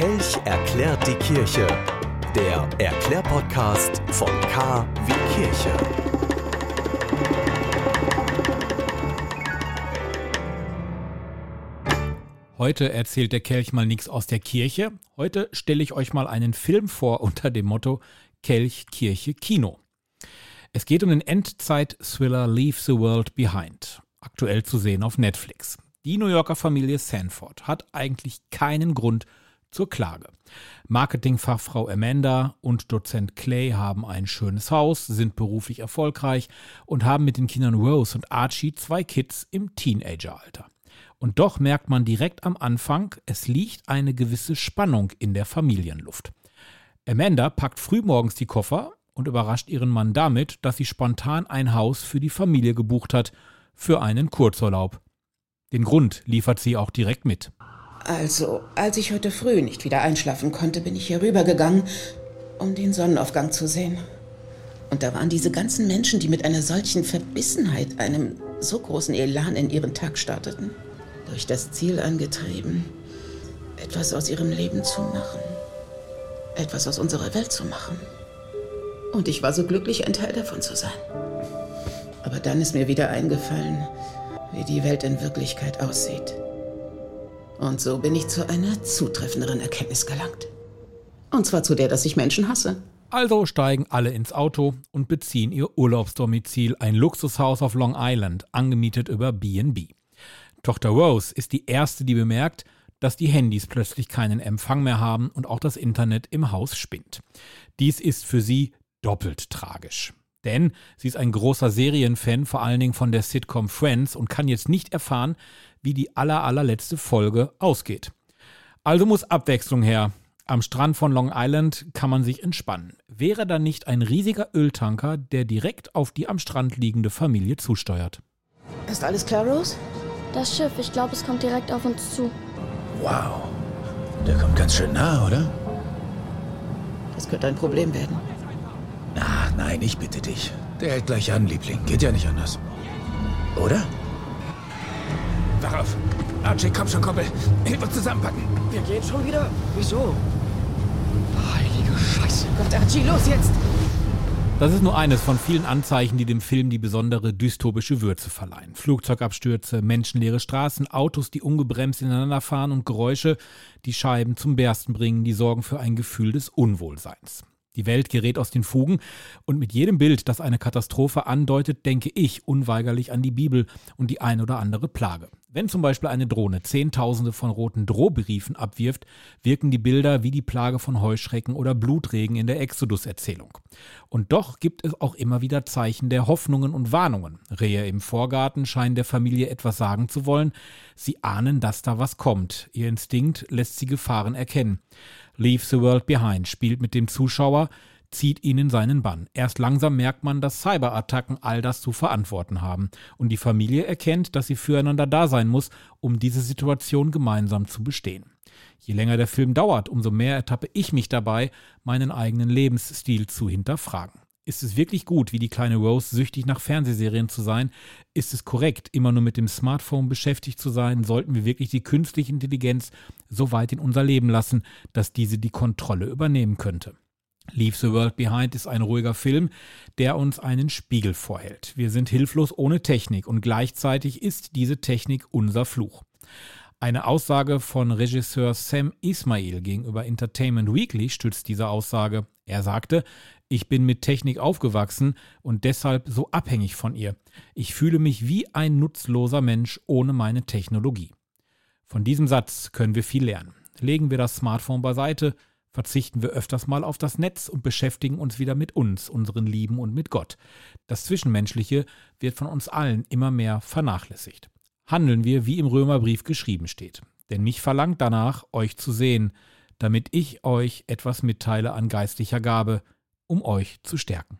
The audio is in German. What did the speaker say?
Kelch erklärt die Kirche. Der Erklärpodcast von K wie Kirche. Heute erzählt der Kelch mal nichts aus der Kirche. Heute stelle ich euch mal einen Film vor unter dem Motto Kelch, Kirche, Kino. Es geht um den Endzeit-Thriller Leave the World Behind, aktuell zu sehen auf Netflix. Die New Yorker Familie Sanford hat eigentlich keinen Grund zur Klage. Marketingfachfrau Amanda und Dozent Clay haben ein schönes Haus, sind beruflich erfolgreich und haben mit den Kindern Rose und Archie zwei Kids im Teenageralter. Und doch merkt man direkt am Anfang, es liegt eine gewisse Spannung in der Familienluft. Amanda packt frühmorgens die Koffer und überrascht ihren Mann damit, dass sie spontan ein Haus für die Familie gebucht hat, für einen Kurzurlaub. Den Grund liefert sie auch direkt mit. Also, als ich heute früh nicht wieder einschlafen konnte, bin ich hier rübergegangen, um den Sonnenaufgang zu sehen. Und da waren diese ganzen Menschen, die mit einer solchen Verbissenheit, einem so großen Elan in ihren Tag starteten, durch das Ziel angetrieben, etwas aus ihrem Leben zu machen, etwas aus unserer Welt zu machen. Und ich war so glücklich, ein Teil davon zu sein. Aber dann ist mir wieder eingefallen, wie die Welt in Wirklichkeit aussieht. Und so bin ich zu einer zutreffenderen Erkenntnis gelangt. Und zwar zu der, dass ich Menschen hasse. Also steigen alle ins Auto und beziehen ihr Urlaubsdomizil, ein Luxushaus auf Long Island, angemietet über BB. Tochter Rose ist die erste, die bemerkt, dass die Handys plötzlich keinen Empfang mehr haben und auch das Internet im Haus spinnt. Dies ist für sie doppelt tragisch. Denn sie ist ein großer Serienfan, vor allen Dingen von der Sitcom Friends und kann jetzt nicht erfahren, wie die aller, allerletzte Folge ausgeht. Also muss Abwechslung her. Am Strand von Long Island kann man sich entspannen. Wäre da nicht ein riesiger Öltanker, der direkt auf die am Strand liegende Familie zusteuert? Ist alles klar, Rose? Das Schiff, ich glaube, es kommt direkt auf uns zu. Wow. Der kommt ganz schön nah, oder? Das könnte ein Problem werden. Ach nein, ich bitte dich. Der hält gleich an, Liebling. Geht ja nicht anders. Oder? Wach auf. Archie, komm schon, Koppel. Hilf uns zusammenpacken. Wir gehen schon wieder? Wieso? Heilige Scheiße. Gott, Archie, los jetzt! Das ist nur eines von vielen Anzeichen, die dem Film die besondere dystopische Würze verleihen. Flugzeugabstürze, menschenleere Straßen, Autos, die ungebremst ineinander fahren und Geräusche, die Scheiben zum Bersten bringen, die sorgen für ein Gefühl des Unwohlseins. Die Welt gerät aus den Fugen und mit jedem Bild, das eine Katastrophe andeutet, denke ich unweigerlich an die Bibel und die ein oder andere Plage. Wenn zum Beispiel eine Drohne Zehntausende von roten Drohbriefen abwirft, wirken die Bilder wie die Plage von Heuschrecken oder Blutregen in der Exodus-Erzählung. Und doch gibt es auch immer wieder Zeichen der Hoffnungen und Warnungen. Rehe im Vorgarten scheinen der Familie etwas sagen zu wollen. Sie ahnen, dass da was kommt. Ihr Instinkt lässt sie Gefahren erkennen. Leave the World Behind spielt mit dem Zuschauer, zieht ihn in seinen Bann. Erst langsam merkt man, dass Cyberattacken all das zu verantworten haben. Und die Familie erkennt, dass sie füreinander da sein muss, um diese Situation gemeinsam zu bestehen. Je länger der Film dauert, umso mehr ertappe ich mich dabei, meinen eigenen Lebensstil zu hinterfragen. Ist es wirklich gut, wie die kleine Rose süchtig nach Fernsehserien zu sein? Ist es korrekt, immer nur mit dem Smartphone beschäftigt zu sein? Sollten wir wirklich die künstliche Intelligenz so weit in unser Leben lassen, dass diese die Kontrolle übernehmen könnte? Leave the World Behind ist ein ruhiger Film, der uns einen Spiegel vorhält. Wir sind hilflos ohne Technik und gleichzeitig ist diese Technik unser Fluch. Eine Aussage von Regisseur Sam Ismail gegenüber Entertainment Weekly stützt diese Aussage. Er sagte, ich bin mit Technik aufgewachsen und deshalb so abhängig von ihr. Ich fühle mich wie ein nutzloser Mensch ohne meine Technologie. Von diesem Satz können wir viel lernen. Legen wir das Smartphone beiseite, verzichten wir öfters mal auf das Netz und beschäftigen uns wieder mit uns, unseren Lieben und mit Gott. Das Zwischenmenschliche wird von uns allen immer mehr vernachlässigt. Handeln wir, wie im Römerbrief geschrieben steht. Denn mich verlangt danach, euch zu sehen, damit ich euch etwas mitteile an geistlicher Gabe, um euch zu stärken.